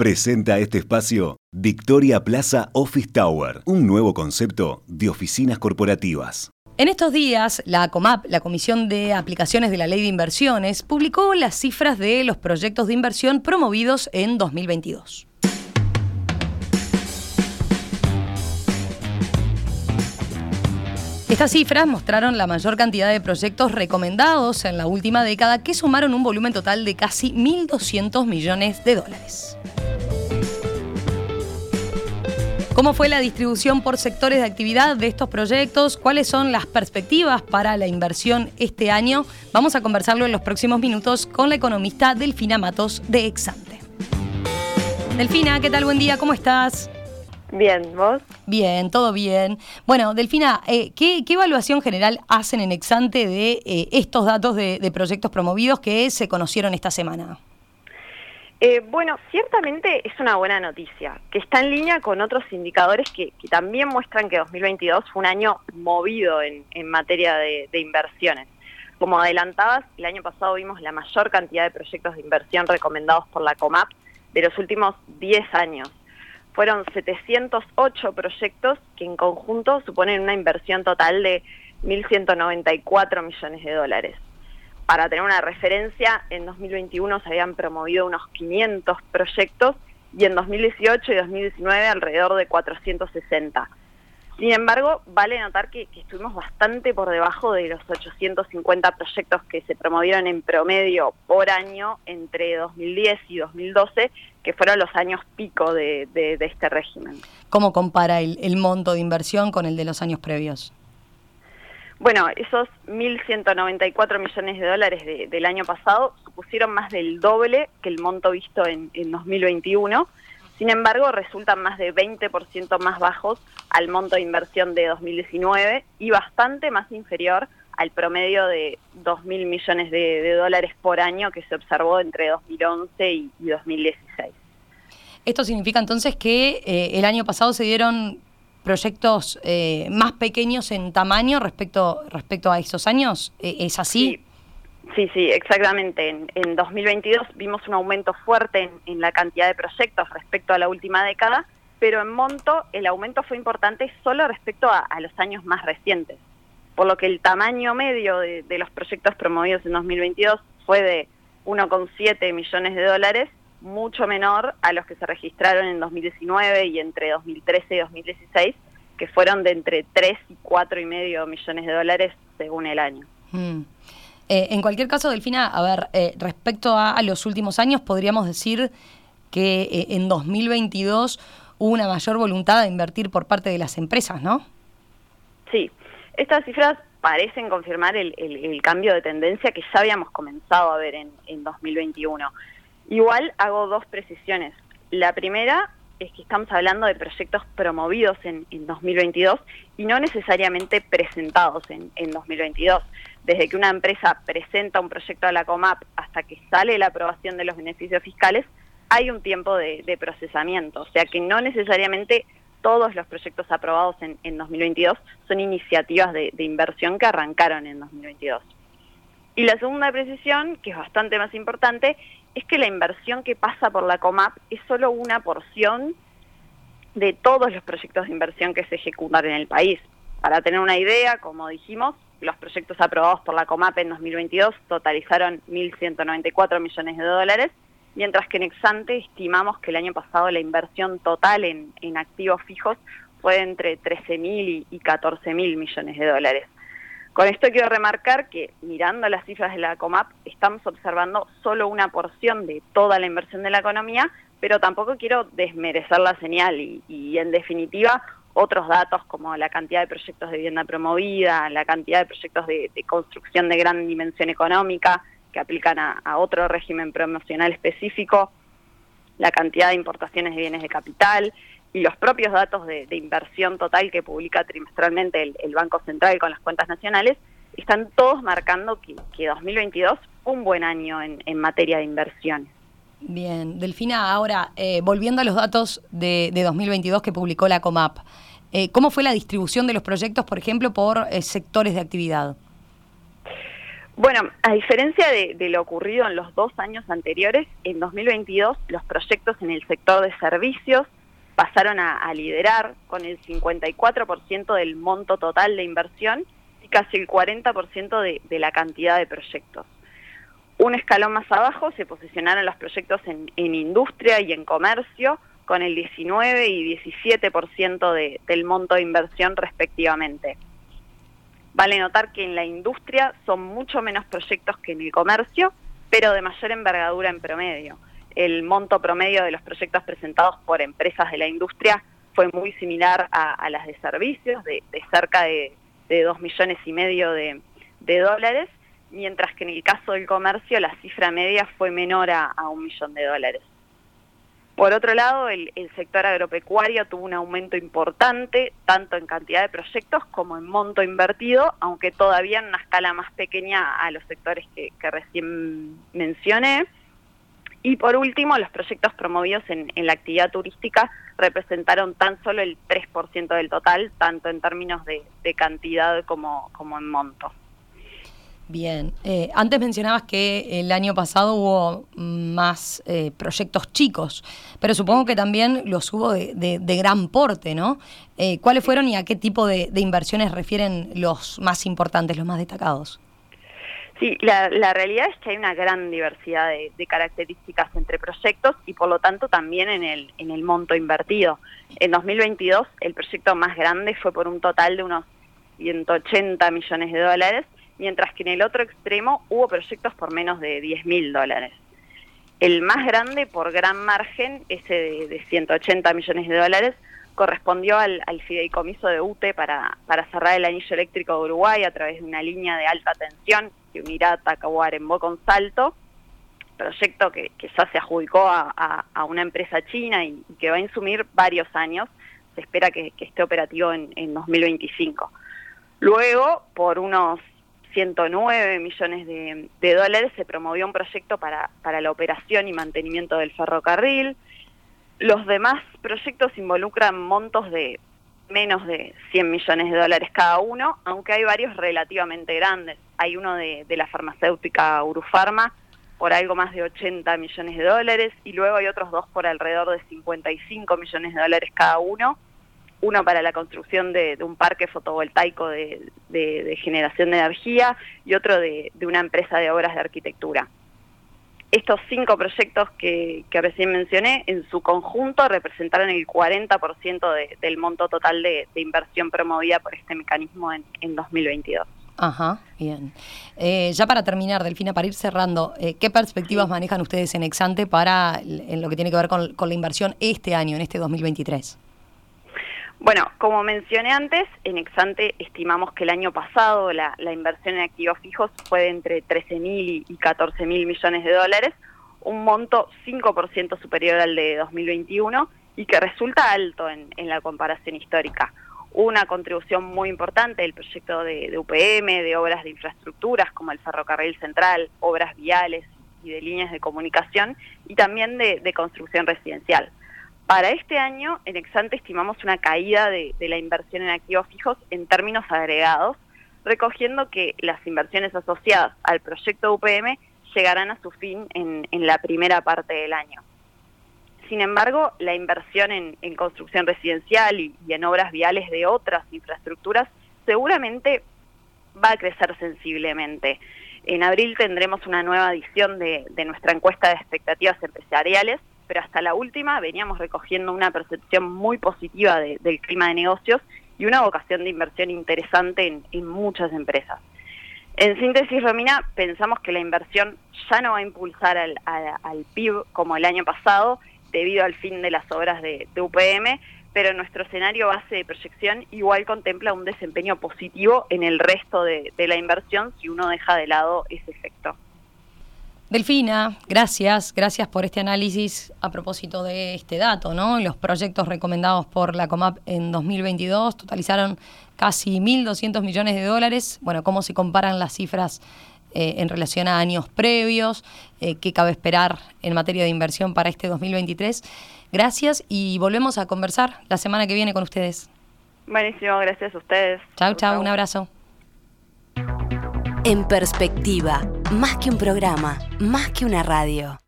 Presenta este espacio Victoria Plaza Office Tower, un nuevo concepto de oficinas corporativas. En estos días, la COMAP, la Comisión de Aplicaciones de la Ley de Inversiones, publicó las cifras de los proyectos de inversión promovidos en 2022. Estas cifras mostraron la mayor cantidad de proyectos recomendados en la última década que sumaron un volumen total de casi 1.200 millones de dólares. ¿Cómo fue la distribución por sectores de actividad de estos proyectos? ¿Cuáles son las perspectivas para la inversión este año? Vamos a conversarlo en los próximos minutos con la economista Delfina Matos de Exante. Delfina, ¿qué tal? Buen día, ¿cómo estás? Bien, ¿vos? Bien, todo bien. Bueno, Delfina, eh, ¿qué, evaluación general hacen en Exante de eh, estos datos de, proyectos promovidos que se conocieron esta semana? Eh, bueno, ciertamente es una buena noticia, que está en línea con otros indicadores que, también muestran que 2022 fue un año movido en, materia de, inversiones. Como adelantabas, el año pasado vimos la mayor cantidad de proyectos de inversión recomendados por la COMAP de los últimos 10 años fueron 708 proyectos que en conjunto suponen una inversión total de 1.194 millones de dólares. Para tener una referencia, en 2021 se habían promovido unos 500 proyectos y en 2018 y 2019 alrededor de 460. Sin embargo, vale notar que, estuvimos bastante por debajo de los 850 proyectos que se promovieron en promedio por año entre 2010 y 2012, que fueron los años pico de, este régimen. ¿Cómo compara el, monto de inversión con el de los años previos? Bueno, esos 1.194 millones de dólares del año pasado supusieron más del doble que el monto visto en, en 2021 sin embargo, resultan más de 20% más bajos al monto de inversión de 2019 y bastante más inferior al promedio de 2.000 millones de, dólares por año que se observó entre 2011 y, 2016. Esto significa entonces que eh, el año pasado se dieron proyectos eh, más pequeños en tamaño respecto, respecto a esos años. ¿E-, ¿Es así? Sí, sí, exactamente. En, 2022 vimos un aumento fuerte en, la cantidad de proyectos respecto a la última década, pero en monto el aumento fue importante solo respecto a, los años más recientes, por lo que el tamaño medio de, los proyectos promovidos en 2022 fue de 1,7 millones de dólares, mucho menor a los que se registraron en 2019 y entre 2013 y 2016, que fueron de entre 3 y 4,5 millones de dólares según el año. Mm. Eh, en cualquier caso, Delfina, a ver, eh, respecto a, los últimos años, podríamos decir que eh, en 2022 hubo una mayor voluntad de invertir por parte de las empresas, ¿no? Sí, estas cifras parecen confirmar el, cambio de tendencia que ya habíamos comenzado a ver en, 2021. Igual hago dos precisiones. La primera es que estamos hablando de proyectos promovidos en, 2022 y no necesariamente presentados en, en 2022 desde que una empresa presenta un proyecto a la COMAP hasta que sale la aprobación de los beneficios fiscales, hay un tiempo de, procesamiento. O sea que no necesariamente todos los proyectos aprobados en, 2022 son iniciativas de, inversión que arrancaron en 2022. Y la segunda precisión, que es bastante más importante, es que la inversión que pasa por la COMAP es solo una porción de todos los proyectos de inversión que se ejecutan en el país. Para tener una idea, como dijimos, los proyectos aprobados por la COMAP en 2022 totalizaron 1.194 millones de dólares, mientras que en Exante estimamos que el año pasado la inversión total en, activos fijos fue entre 13.000 y 14.000 millones de dólares. Con esto quiero remarcar que mirando las cifras de la COMAP estamos observando solo una porción de toda la inversión de la economía, pero tampoco quiero desmerecer la señal y, en definitiva otros datos como la cantidad de proyectos de vivienda promovida, la cantidad de proyectos de, construcción de gran dimensión económica que aplican a, otro régimen promocional específico, la cantidad de importaciones de bienes de capital y los propios datos de, inversión total que publica trimestralmente el, Banco Central con las cuentas nacionales, están todos marcando que, 2022 fue un buen año en, materia de inversión. Bien, Delfina, ahora eh, volviendo a los datos de, 2022 que publicó la COMAP, eh, ¿cómo fue la distribución de los proyectos, por ejemplo, por eh, sectores de actividad? Bueno, a diferencia de, lo ocurrido en los dos años anteriores, en 2022 los proyectos en el sector de servicios pasaron a, liderar con el 54% del monto total de inversión y casi el 40% de, de, la cantidad de proyectos. Un escalón más abajo se posicionaron los proyectos en, industria y en comercio con el 19 y 17% de, del monto de inversión respectivamente. Vale notar que en la industria son mucho menos proyectos que en el comercio, pero de mayor envergadura en promedio. El monto promedio de los proyectos presentados por empresas de la industria fue muy similar a, las de servicios, de, cerca de, dos millones y medio de, dólares, mientras que en el caso del comercio la cifra media fue menor a un millón de dólares. Por otro lado, el, sector agropecuario tuvo un aumento importante, tanto en cantidad de proyectos como en monto invertido, aunque todavía en una escala más pequeña a los sectores que, recién mencioné. Y por último, los proyectos promovidos en, la actividad turística representaron tan solo el 3% del total, tanto en términos de, cantidad como en monto. Bien, eh, antes mencionabas que el año pasado hubo más eh, proyectos chicos, pero supongo que también los hubo de, gran porte, ¿no? Eh, ¿Cuáles fueron y a qué tipo de, inversiones refieren los más importantes, los más destacados? Sí, la, realidad es que hay una gran diversidad de, características entre proyectos y por lo tanto también en el, en el monto invertido. En 2022 el proyecto más grande fue por un total de unos 180 millones de dólares mientras que en el otro extremo hubo proyectos por menos de 10 mil dólares. El más grande, por gran margen, ese de, 180 millones de dólares, correspondió al, fideicomiso de UTE para cerrar el anillo eléctrico de Uruguay a través de una línea de alta tensión que unirá Tacahuarembó con Salto, proyecto que, ya se adjudicó a, una empresa china y, que va a insumir varios años. Se espera que, esté operativo en, en 2025. Luego, por unos 109 millones de, dólares, se promovió un proyecto para la operación y mantenimiento del ferrocarril. Los demás proyectos involucran montos de menos de 100 millones de dólares cada uno, aunque hay varios relativamente grandes. Hay uno de, la farmacéutica Urufarma por algo más de 80 millones de dólares y luego hay otros dos por alrededor de 55 millones de dólares cada uno uno para la construcción de, un parque fotovoltaico de, generación de energía y otro de, una empresa de obras de arquitectura. Estos cinco proyectos que, recién mencioné, en su conjunto representaron el 40% del monto total de, inversión promovida por este mecanismo en, 2022. Ajá, bien. Eh, ya para terminar, Delfina, para ir cerrando, eh, ¿qué perspectivas manejan ustedes en Exante para en lo que tiene que ver con, con la inversión este año, en este 2023? Bueno, como mencioné antes, en Exante estimamos que el año pasado la, inversión en activos fijos fue de entre 13 mil y 14 mil millones de dólares, un monto 5% superior al de 2021 y que resulta alto en, la comparación histórica. Una contribución muy importante del proyecto de, UPM, de obras de infraestructuras como el ferrocarril central, obras viales y de líneas de comunicación y también de construcción residencial. Para este año, en Exante estimamos una caída de, la inversión en activos fijos en términos agregados, recogiendo que las inversiones asociadas al proyecto UPM llegarán a su fin en, la primera parte del año. Sin embargo, la inversión en, construcción residencial y, en obras viales de otras infraestructuras seguramente va a crecer sensiblemente. En abril tendremos una nueva edición de nuestra encuesta de expectativas empresariales pero hasta la última veníamos recogiendo una percepción muy positiva del clima de negocios y una vocación de inversión interesante en, muchas empresas. En síntesis, Romina, pensamos que la inversión ya no va a impulsar al, PIB como el año pasado debido al fin de las obras de, UPM, pero nuestro escenario base de proyección igual contempla un desempeño positivo en el resto de la inversión si uno deja de lado ese efecto. Delfina, gracias, gracias por este análisis a propósito de este dato, ¿no? Los proyectos recomendados por la COMAP en 2022 totalizaron casi 1.200 millones de dólares. Bueno, ¿cómo se comparan las cifras eh, en relación a años previos? Eh, ¿Qué cabe esperar en materia de inversión para este 2023? Gracias y volvemos a conversar la semana que viene con ustedes. Buenísimo, gracias a ustedes. Chau, chau, un abrazo. En perspectiva, más que un programa, más que una radio.